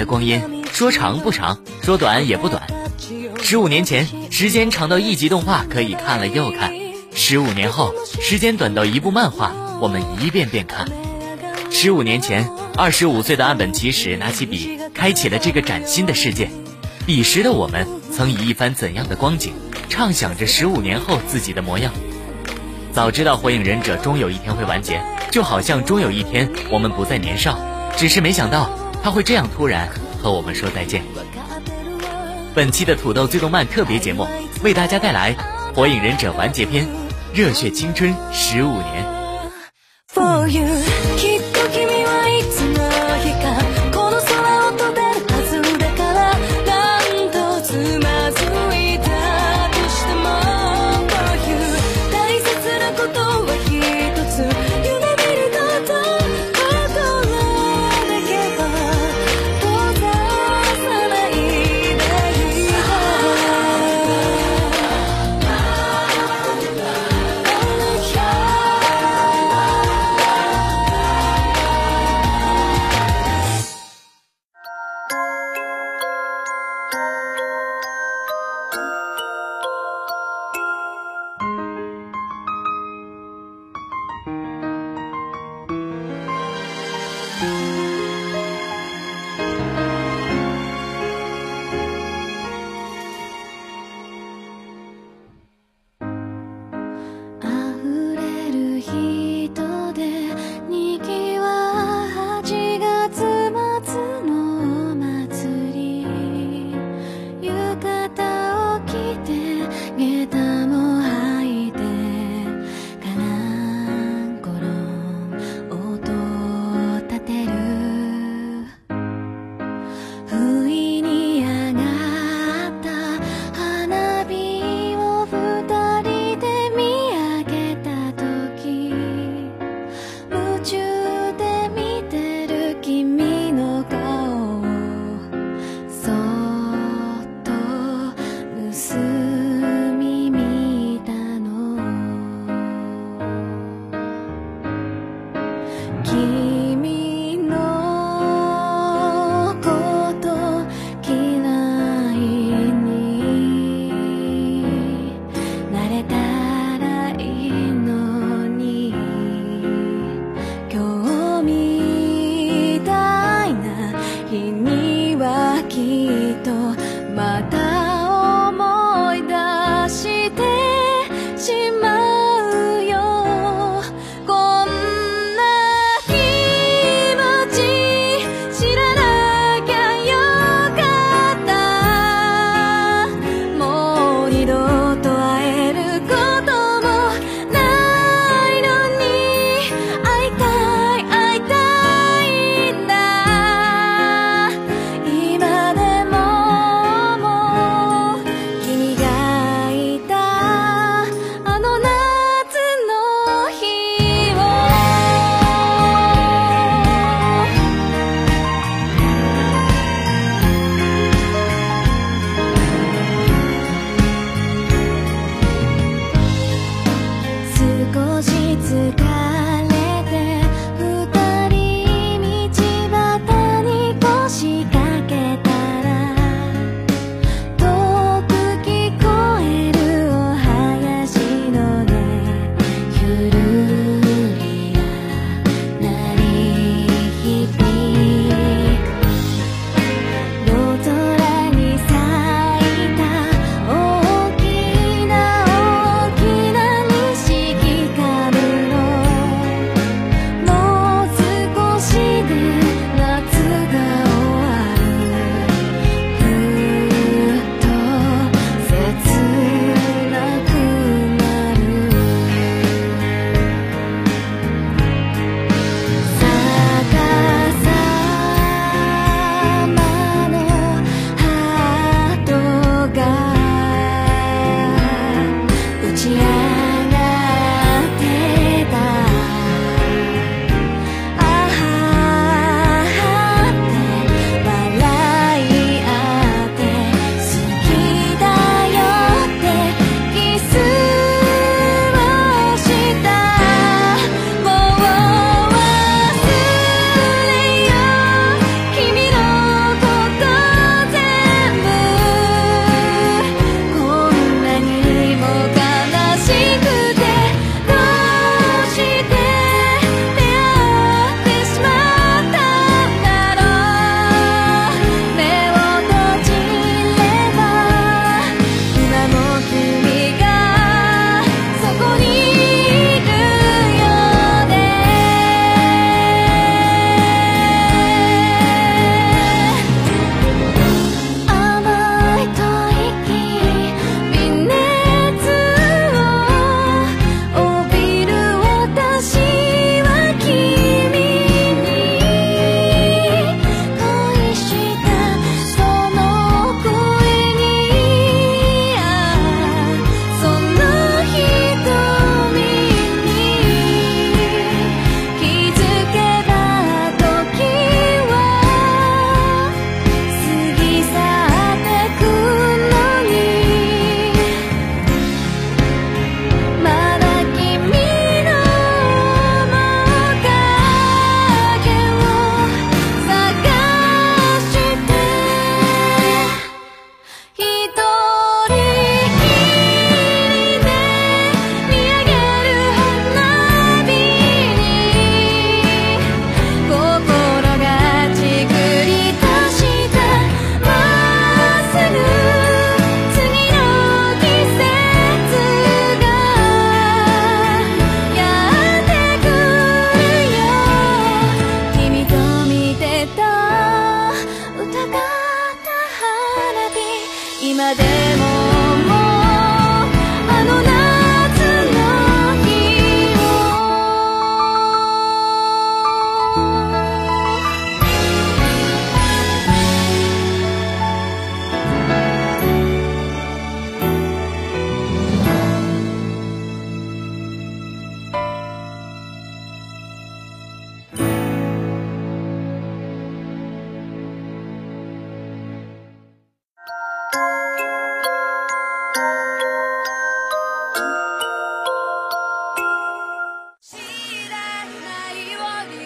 的光阴，说长不长，说短也不短。十五年前，时间长到一集动画可以看了又看；十五年后，时间短到一部漫画我们一遍遍看。十五年前，二十五岁的岸本齐史拿起笔，开启了这个崭新的世界。彼时的我们，曾以一番怎样的光景，畅想着十五年后自己的模样。早知道火影忍者终有一天会完结，就好像终有一天我们不再年少，只是没想到他会这样突然和我们说再见。本期的土豆最动漫特别节目，为大家带来《火影忍者完结篇：热血青春十五年》。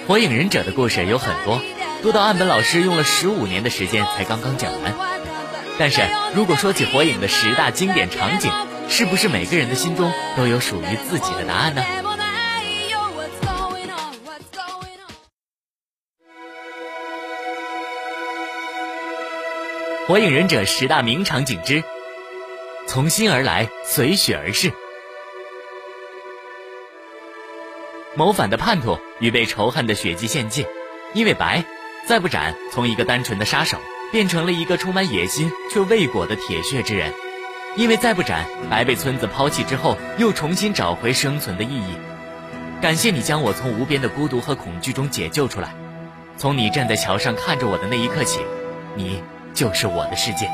火影忍者的故事有很多，多到岸本老师用了十五年的时间才刚刚讲完。但是如果说起火影的十大经典场景，是不是每个人的心中都有属于自己的答案呢？火影忍者十大名场景之从心而来，随雪而逝。谋反的叛徒与被仇恨的血祭献祭，因为白，再不斩，从一个单纯的杀手变成了一个充满野心却未果的铁血之人。因为再不斩，白被村子抛弃之后，又重新找回生存的意义。感谢你将我从无边的孤独和恐惧中解救出来。从你站在桥上看着我的那一刻起，你就是我的世界。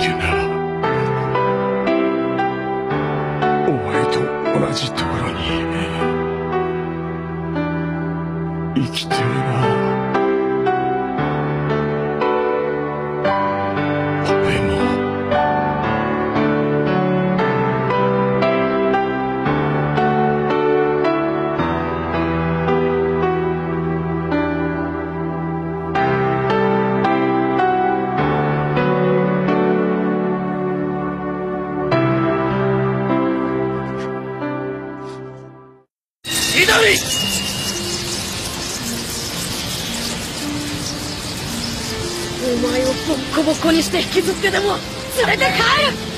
きなお前と同じとして引きずってでも連れて帰る！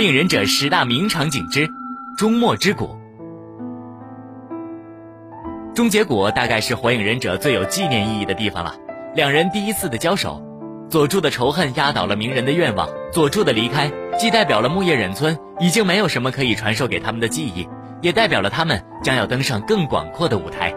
火影忍者十大名场景之终末之谷。终结谷大概是火影忍者最有纪念意义的地方了。两人第一次的交手，佐助的仇恨压倒了鸣人的愿望。佐助的离开，既代表了木叶忍村已经没有什么可以传授给他们的记忆，也代表了他们将要登上更广阔的舞台。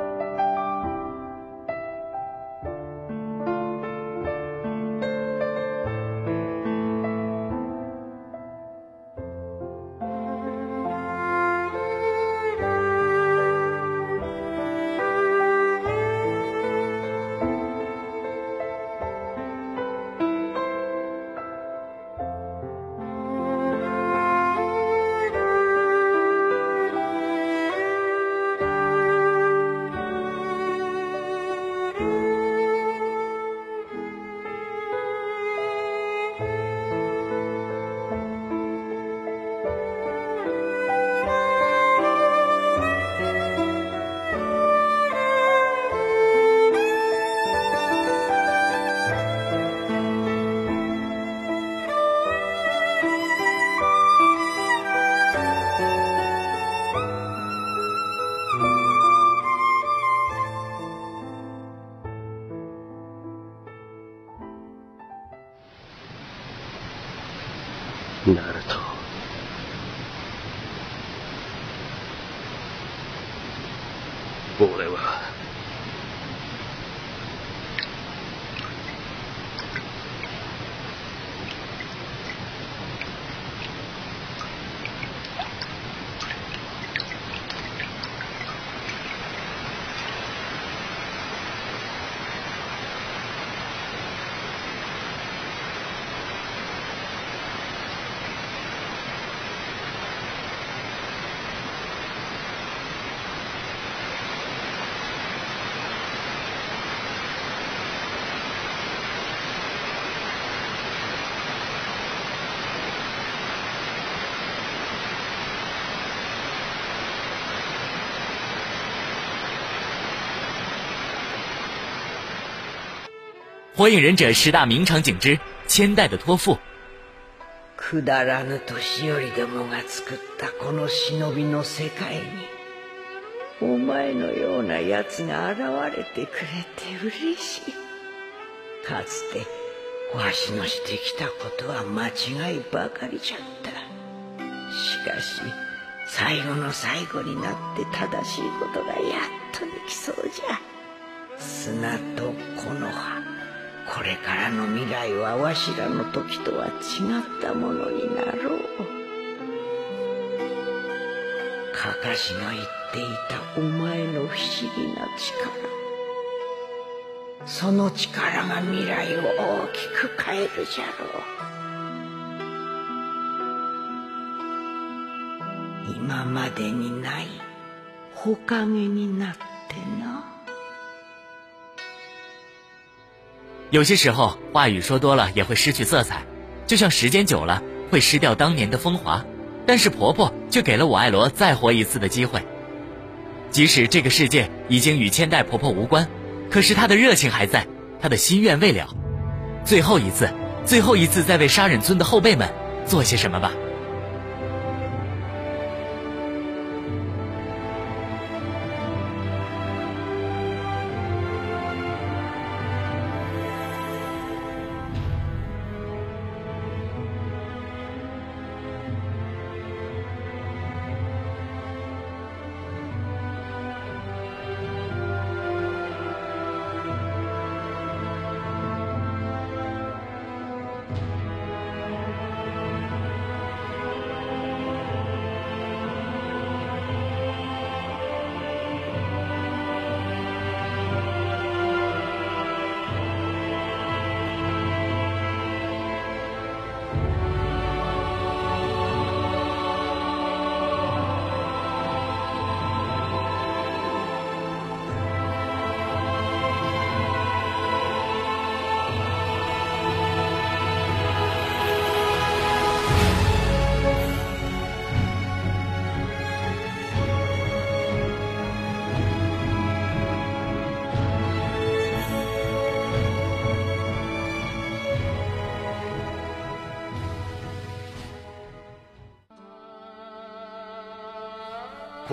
火影忍者十大名场景之千代的托付。くだらぬ年寄りどもが作ったこの忍びの世界にお前のような奴が現れてくれて嬉しい。かつてわしのしてきたことは間違いばかりじゃった。しかし最後の最後になって正しいことがやっとできそうじゃ。砂と木の葉これからの未来はわしらの時とは違ったものになろう。かかしの言っていたお前の不思議な力。その力が未来を大きく変えるじゃろう。今までにないほかげになってな。有些时候，话语说多了也会失去色彩，就像时间久了会失掉当年的风华。但是婆婆却给了我爱罗再活一次的机会。即使这个世界已经与千代婆婆无关，可是她的热情还在，她的心愿未了。最后一次，最后一次，再为杀忍村的后辈们做些什么吧。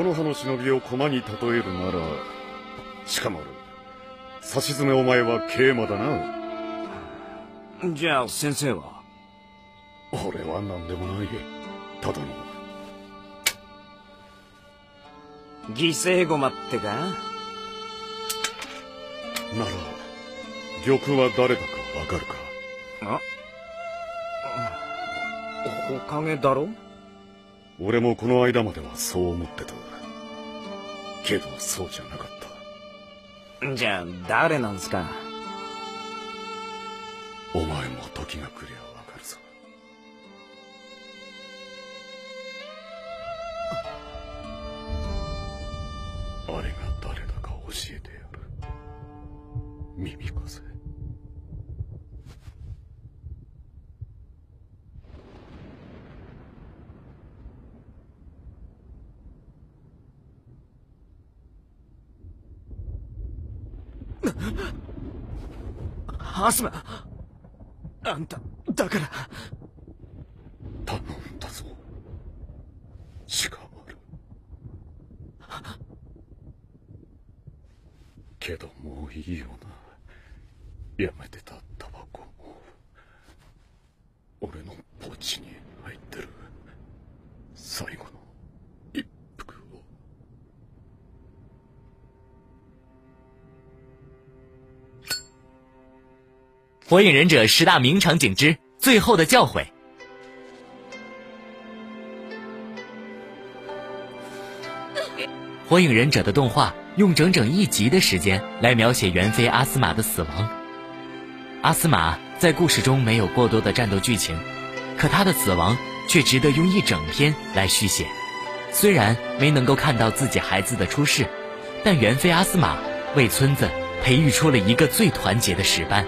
この葉の忍びを駒に例えるならしかもさしずめお前は桂馬だな。じゃあ先生は？俺は何でもない。ただの。犠牲駒ってか？なら玉は誰だかわかるか？あ？おかげだろ？俺もこの間まではそう思ってた。けどそうじゃなかった。じゃあ誰なんすか？お前も時が来りゃアスマあんただから。火影忍者十大名场景之最后的教诲。火影忍者的动画用整整一集的时间来描写猿飞阿斯玛的死亡。阿斯玛在故事中没有过多的战斗剧情，可他的死亡却值得用一整篇来续写。虽然没能够看到自己孩子的出世，但猿飞阿斯玛为村子培育出了一个最团结的石班。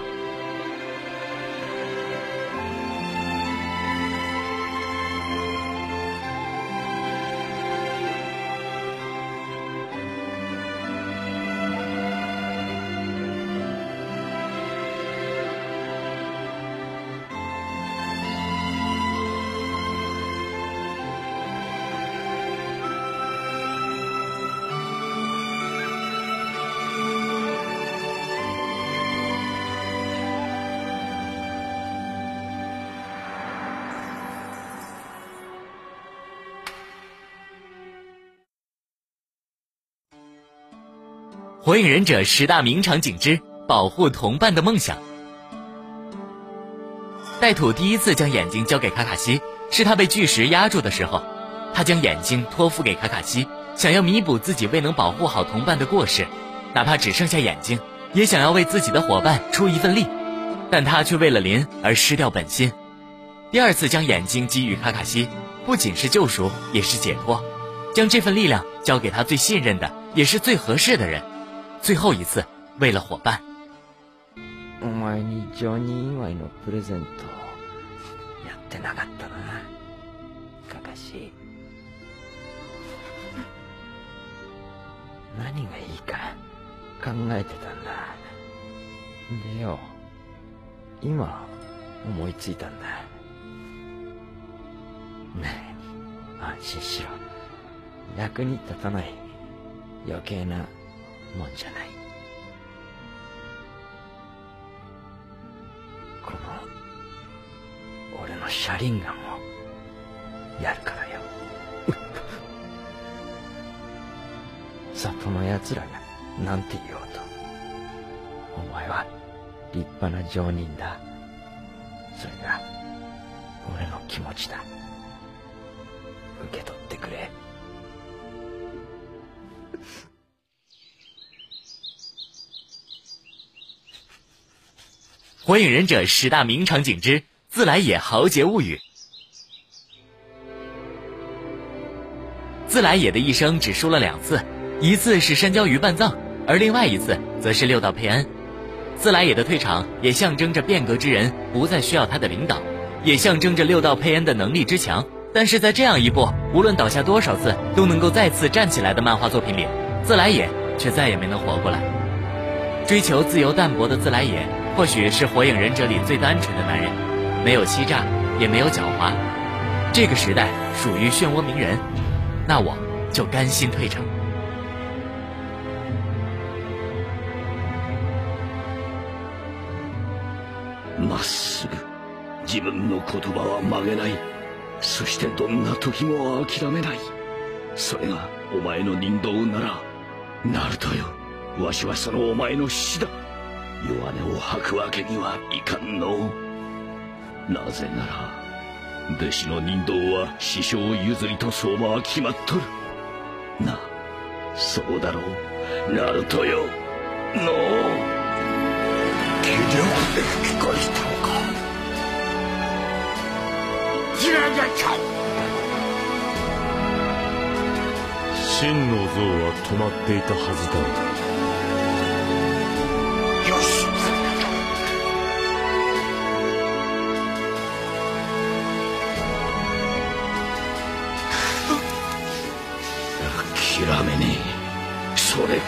火影忍者十大名场景之保护同伴的梦想。带土第一次将眼睛交给卡卡西，是他被巨石压住的时候，他将眼睛托付给卡卡西，想要弥补自己未能保护好同伴的过失，哪怕只剩下眼睛，也想要为自己的伙伴出一份力，但他却为了林而失掉本心。第二次将眼睛给予卡卡西，不仅是救赎，也是解脱，将这份力量交给他最信任的，也是最合适的人。最后一次，为了伙伴。お前にジョニー祝いのプレゼントやってなかったな、かかし。何がいいか考えてたんだ。でよ、今思いついたんだ。ねえ、安心しろ。役に立たない余計なもんじゃない。この俺の車輪ガンをやるからよ。里の奴らがなんて言おうと。お前は立派な上人だ。それが俺の気持ちだ。受け取ってくれ。火影忍者十大名场景之自来也豪杰物语。自来也的一生只输了两次，一次是山椒鱼半藏，而另外一次则是六道佩恩。自来也的退场也象征着变革之人不再需要他的领导，也象征着六道佩恩的能力之强。但是在这样一部无论倒下多少次都能够再次站起来的漫画作品里，自来也却再也没能活过来。追求自由淡泊的自来也。或许是火影忍者里最单纯的男人，没有欺诈，也没有狡猾。这个时代属于漩涡鸣人，那我 就甘心退城。まっすぐ自分の言葉は曲げないそしてどんな時も諦めないそれがお前の人道ならナルトよわしはそのお前の死だ 弱音を吐くわけにはいかんの。なぜなら弟子の人道は師匠譲りと相馬は決まっとる。なそうだろう。ナルトよ。の。う気力で吹き返したのか。ジラガちゃん真の像は止まっていたはずだ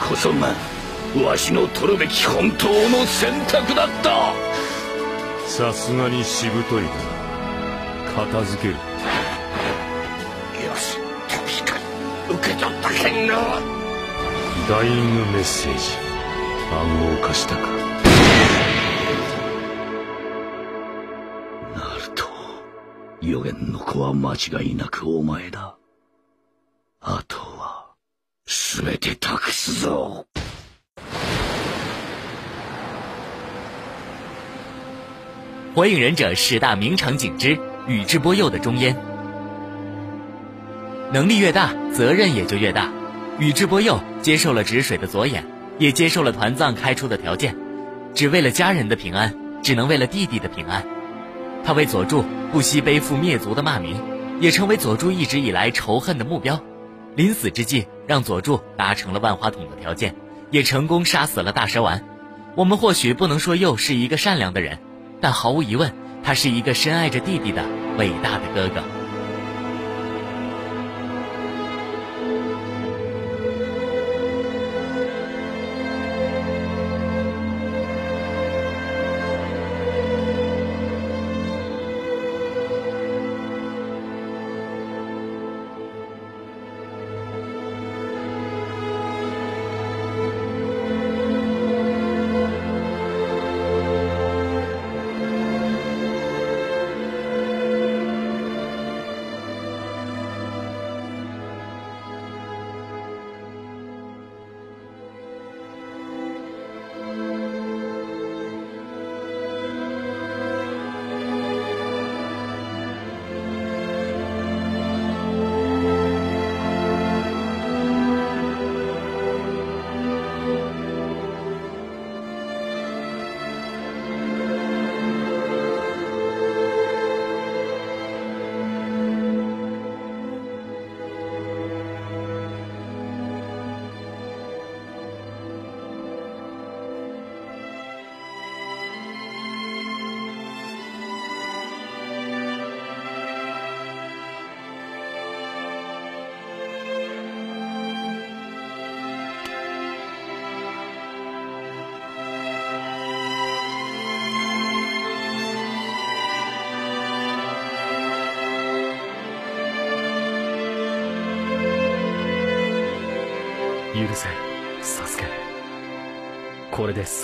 こそがわしの取るべき本当の選択だった。さすがにしぶといな片付ける。よし確かに受け取ったけんなダイイングメッセージ暗号化したか。なると予言の子は間違いなくお前だ火影忍者十大名场景之宇智波鼬的中烟。能力越大，责任也就越大。宇智波鼬接受了止水的左眼，也接受了团藏开出的条件，只为了家人的平安，只能为了弟弟的平安。他为佐助不惜背负灭族的骂名，也成为佐助一直以来仇恨的目标。临死之际，让佐助达成了万花筒的条件，也成功杀死了大蛇丸。我们或许不能说鼬是一个善良的人。但毫无疑问，他是一个深爱着弟弟的伟大的哥哥。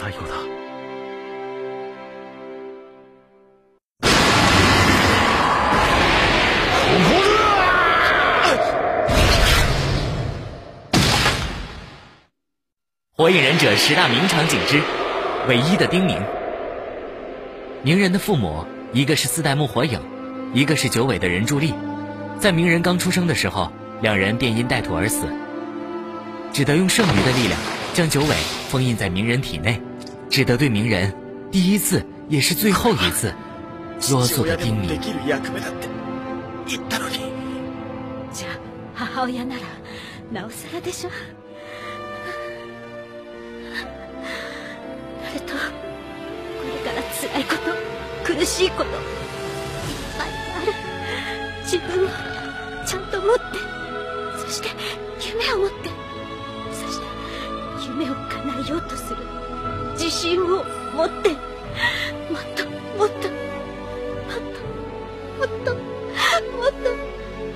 最後だ火影忍者十大名场景之唯一的叮咛。鸣人的父母，一个是四代目火影，一个是九尾的人柱力。在鸣人刚出生的时候，两人便因带土而死，只得用剩余的力量将九尾封印在鸣人体内，只得对鸣人第一次也是最后一次 啰嗦的叮咛。じゃあ母親ならなおさらでしょナルトこれから辛いこと苦しいこといっぱいある自分をちゃんと持ってそして夢を持ってそして夢を叶えようとする自信を持ってもっともっともっともっともっと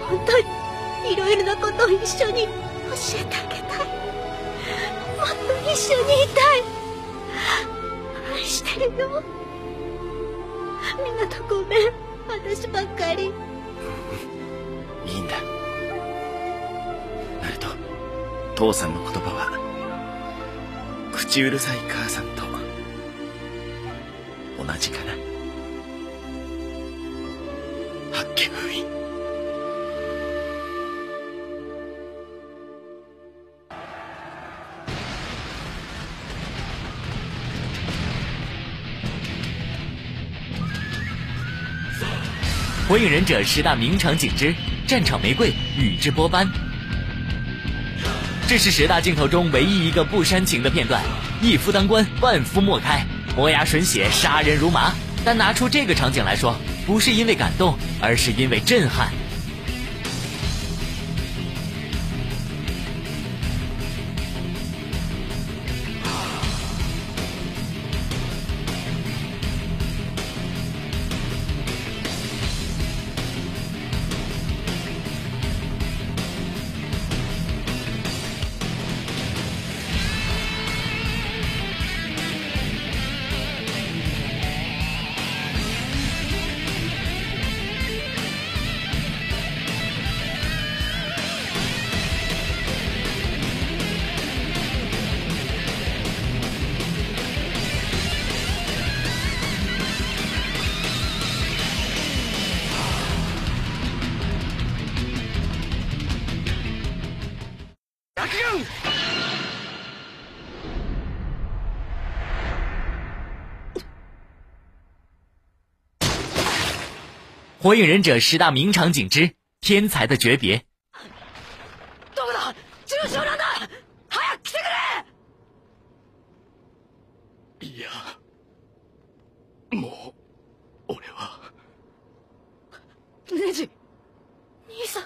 本当にいろいろなことを一緒に教えてあげたい。もっと一緒にいたい。愛してるよ。みんなとごめん。私ばっかり。いいんだ。ナルト父さんの言葉は口うるさい母さんじかな八犬封印火影忍者十大名场景之战场玫瑰宇智波斑。这是十大镜头中唯一一个不煽情的片段，一夫当关，万夫莫开， 磨牙吮血，杀人如麻。但拿出这个场景来说，不是因为感动，而是因为震撼。火影忍者十大名场景之天才的诀别。どこだ重傷なんだ早く来てくれいやもう俺はネジ兄さん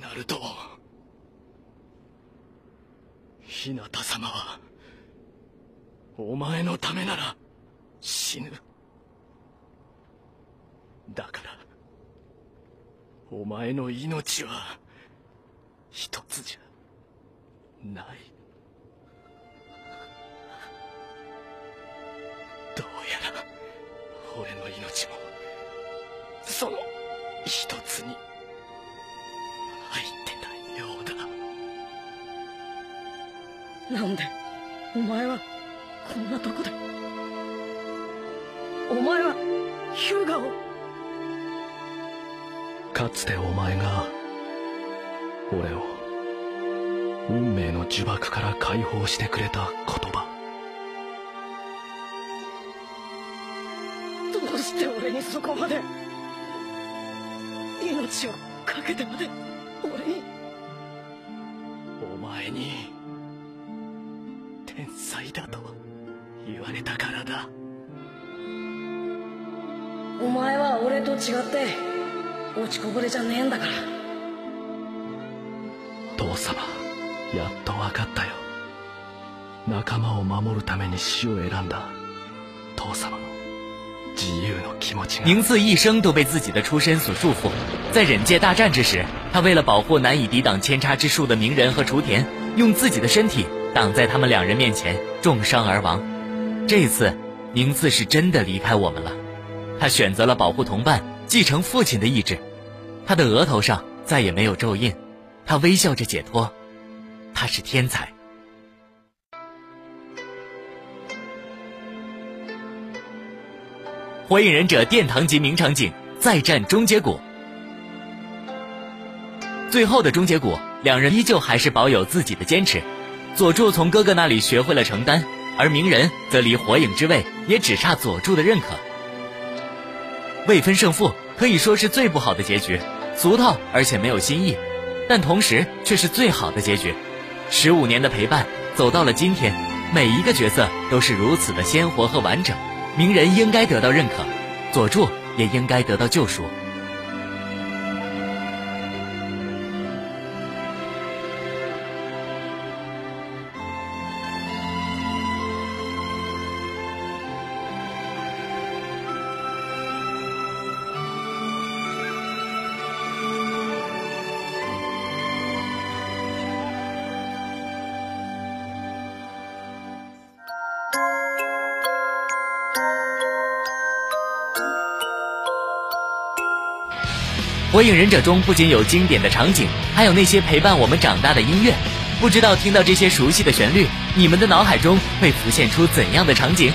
ナルト日向様は お前のためなら死ぬ。だからお前の命は一つじゃない。どうやら俺の命もその一つに入ってたようだ。なんでお前はこんなとこでお前はヒューガを。かつてお前が俺を運命の呪縛から解放してくれた言葉。どうして俺にそこまで命をかけてまで違って落ちこぼれじゃねえんだから父様やっと分かったよ仲間を守るために死を選んだ父様の自由の気持ちが宁次一生都被自己的出身所束缚，在忍界大战之时，他为了保护难以抵挡千差之术的鸣人和雏田，用自己的身体挡在他们两人面前，重伤而亡。这次，宁次是真的离开我们了。 他选择了保护同伴，继承父亲的意志。他的额头上再也没有咒印，他微笑着解脱。他是天才。火影忍者殿堂级名场景再战终结谷。最后的终结谷，两人依旧还是保有自己的坚持。佐助从哥哥那里学会了承担，而鸣人则离火影之位也只差佐助的认可。未分胜负可以说是最不好的结局，俗套而且没有新意，但同时却是最好的结局。十五年的陪伴走到了今天，每一个角色都是如此的鲜活和完整。鸣人应该得到认可，佐助也应该得到救赎。火影忍者中不仅有经典的场景，还有那些陪伴我们长大的音乐。不知道听到这些熟悉的旋律，你们的脑海中会浮现出怎样的场景？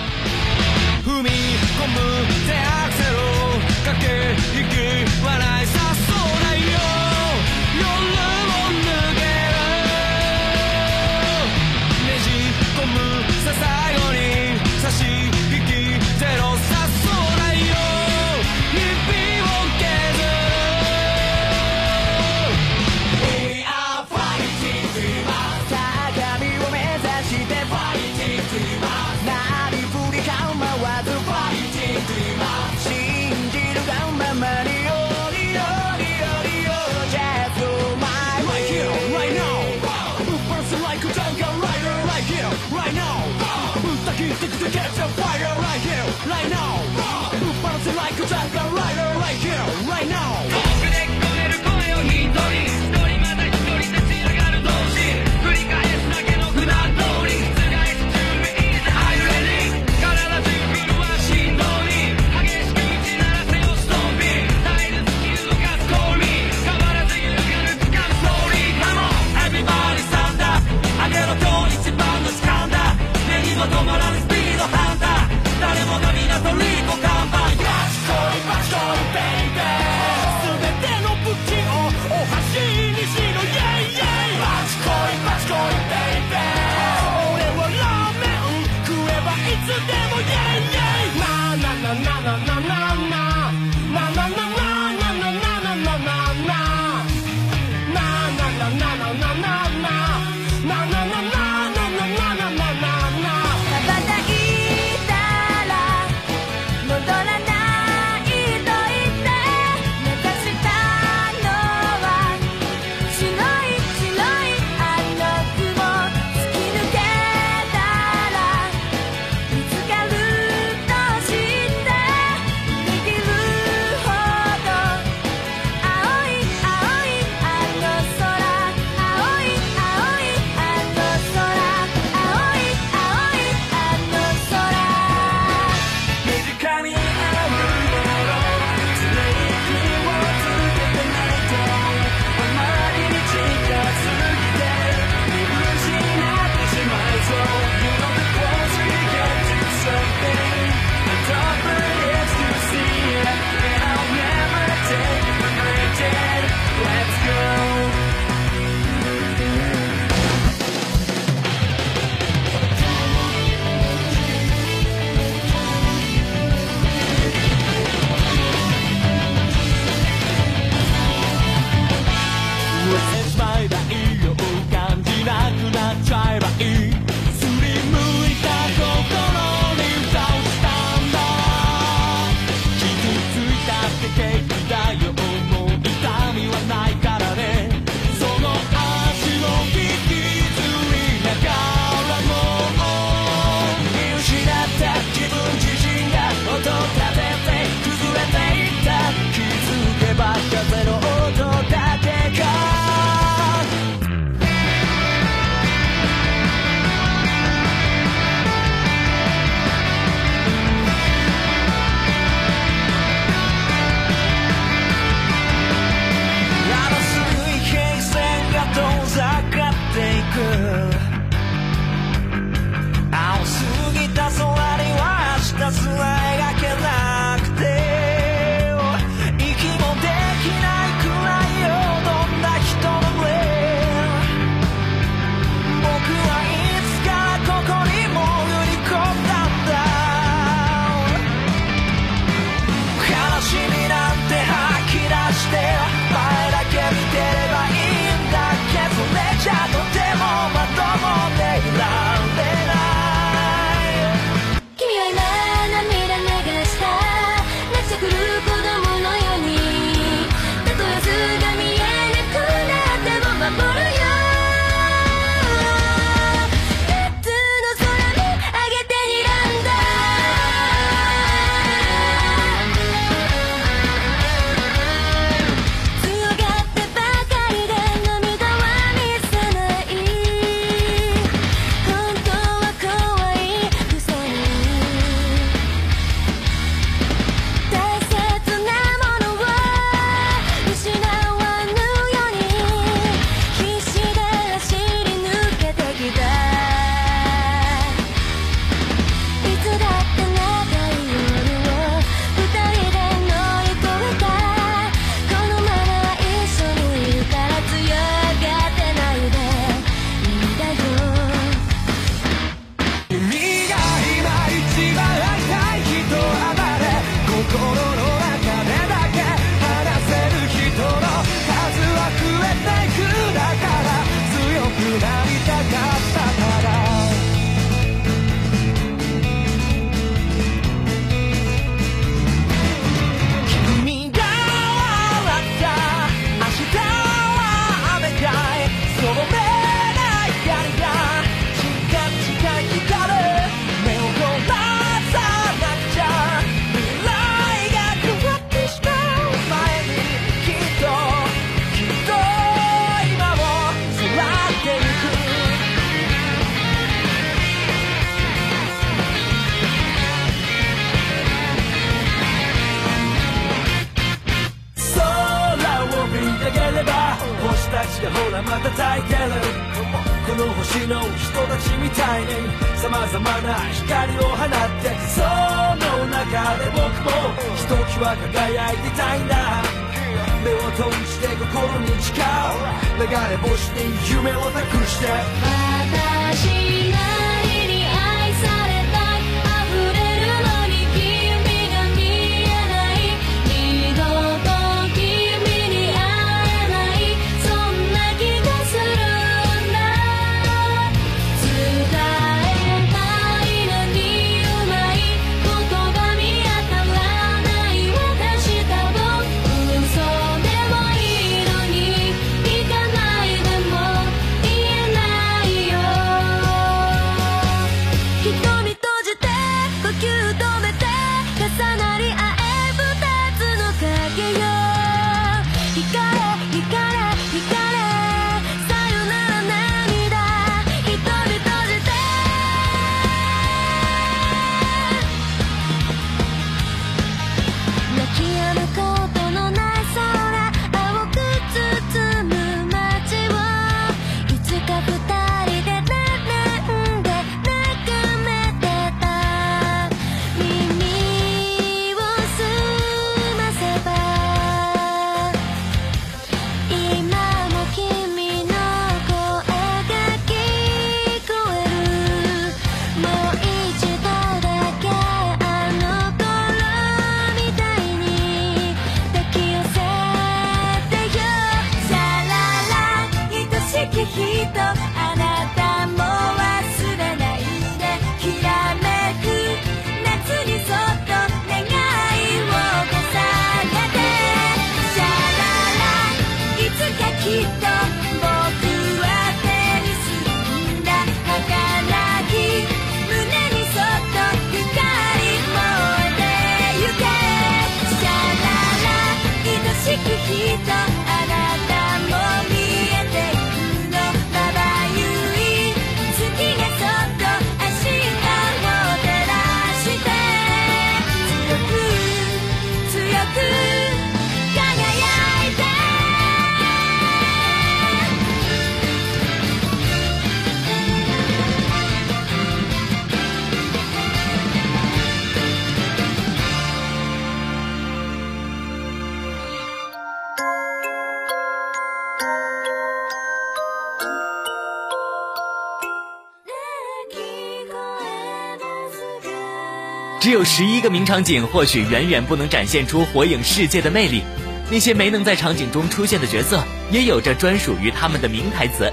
十一个名场景，或许远远不能展现出火影世界的魅力。那些没能在场景中出现的角色，也有着专属于他们的名台词。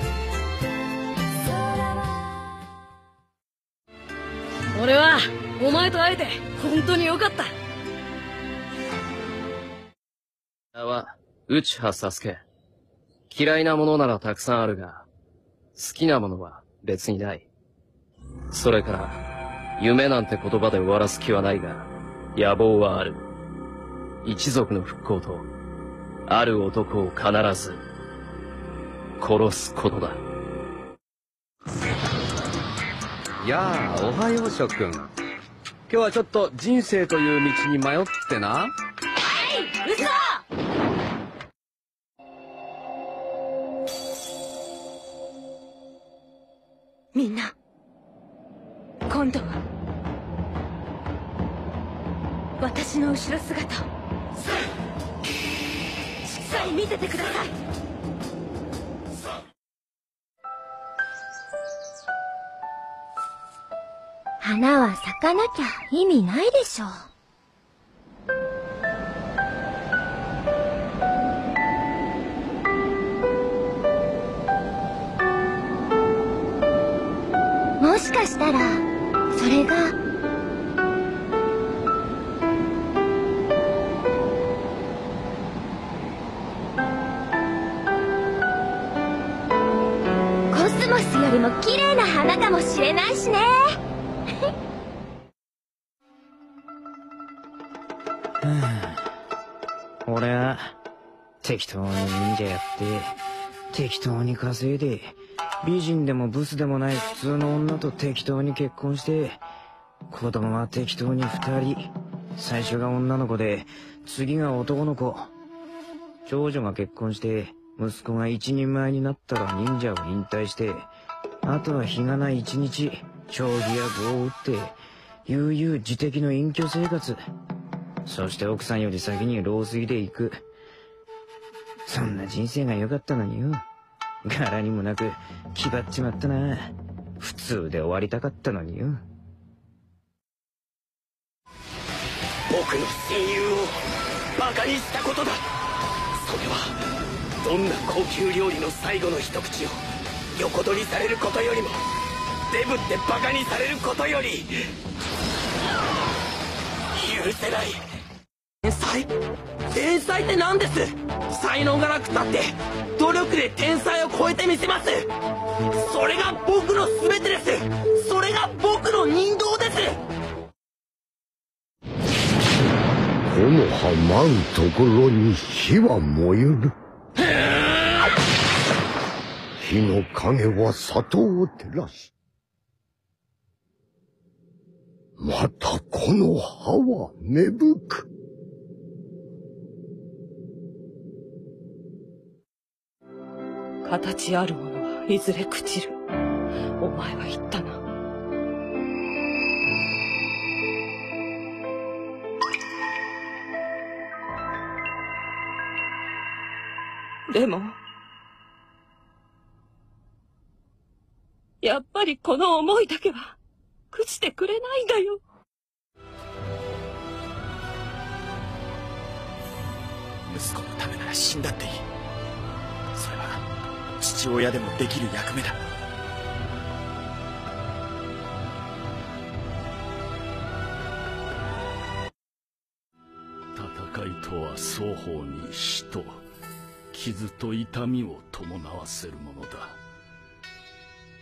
俺はお前と会えて本当によかったは、内葉サスケ。嫌いなものならたくさんあるが、好きなものは別にない。それから、 夢なんて言葉で終わらす気はないが、野望はある。一族の復興と、ある男を必ず、殺すことだ。やあ、おはよう諸君。今日はちょっと人生という道に迷ってな。嘘みんな今度は私の後ろ姿を。しっかり見ててください。花は咲かなきゃ意味ないでしょもしかしたらそれがよりも綺麗な花かもしれないしね俺は、適当に忍者やって、適当に稼いで、美人でもブスでもない普通の女と適当に結婚して、子供は適当に二人。最初が女の子で、次が男の子。長女が結婚して、息子が一人前になったら忍者を引退して、あとは日がない一日、将棋や碁を打って、悠々自適の隠居生活。そして奥さんより先に老衰で行く。そんな人生が良かったのによ。柄にもなく、気張っちまったな。普通で終わりたかったのによ。僕の親友をバカにしたことだそれはどんな高級料理の最後の一口を横取りされることよりもデブってバカにされることより許せない。天才？天才って何です？才能がなくたって努力で天才を超えてみせます。それが僕の全てです。それが僕の人道です。この葉舞うところに火は燃える。火の影は里を照らし。またこの葉は芽吹く。形あるものはいずれ朽ちる。お前は言ったな。でも、やっぱりこの思いだけは朽ちてくれないんだよ。息子のためなら死んだっていい。それは父親でもできる役目だ。戦いとは双方に死と傷と痛みを伴わせるものだ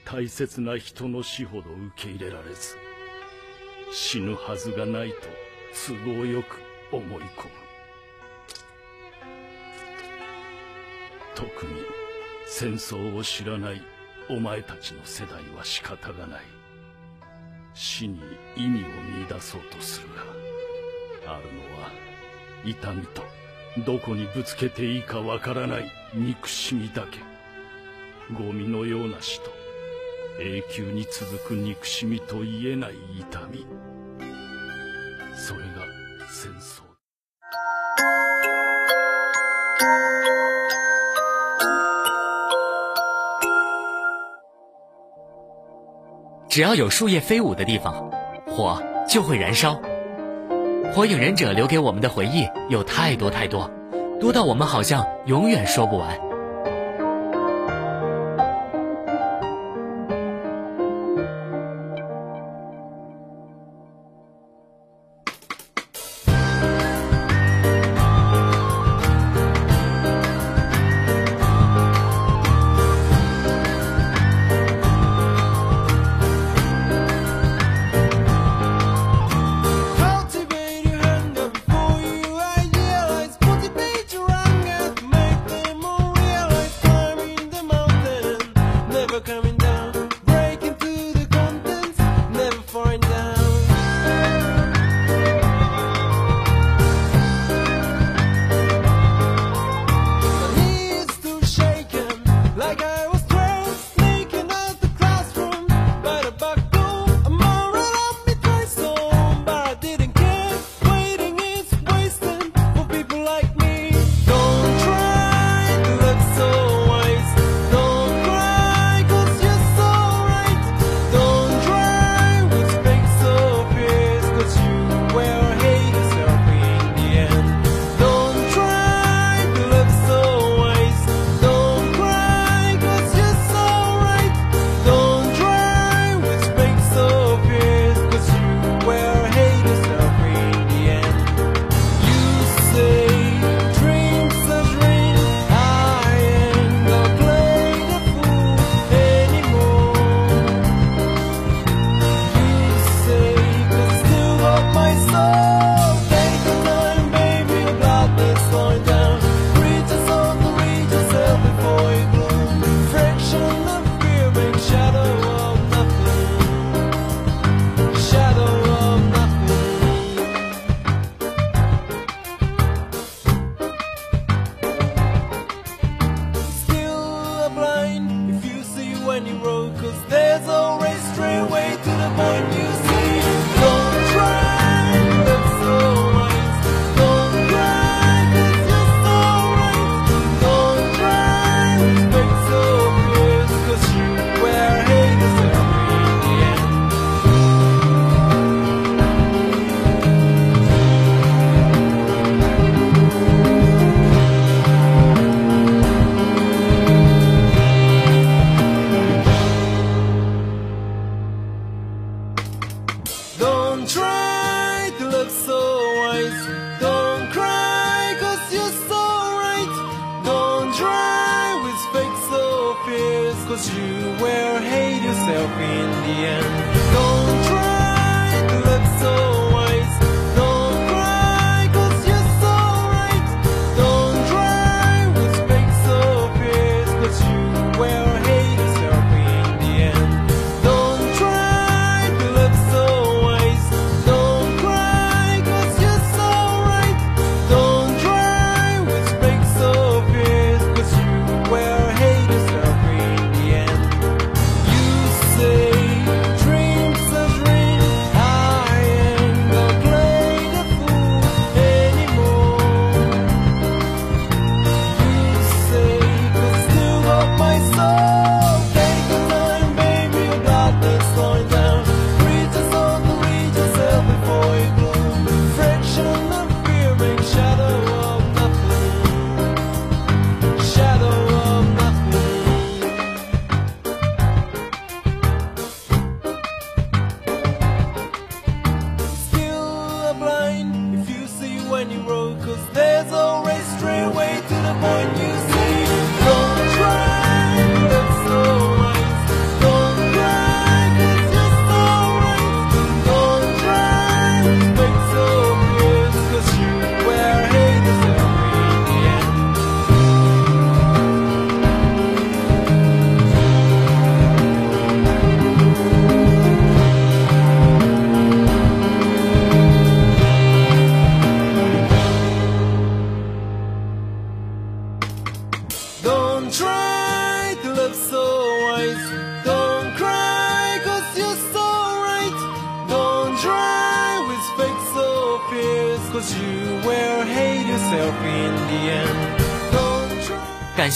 大切な人の死ほど受け入れられず死ぬはずがないと都合よく思い込む。特に戦争を知らないお前たちの世代は仕方がない。死に意味を見出そうとするがあるのは痛みとどこにぶつけていいかわからない憎しみだけ。ゴミのような死と永久に続く憎しみと言えない痛みそれが戦争只要有树叶飞舞的地方，火就会燃烧。火影忍者留给我们的回忆有太多太多，多到我们好像永远说不完。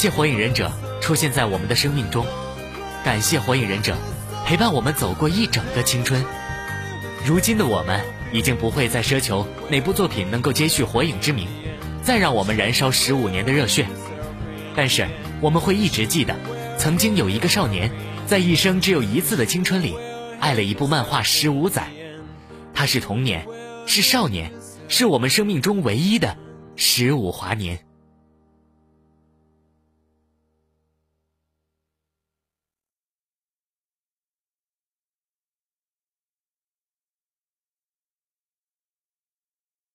谢火影忍者出现在我们的生命中，感谢火影忍者陪伴我们走过一整个青春。如今的我们已经不会再奢求哪部作品能够接续火影之名，再让我们燃烧十五年的热血。但是我们会一直记得，曾经有一个少年，在一生只有一次的青春里，爱了一部漫画十五载。他是童年，是少年，是我们生命中唯一的十五华年。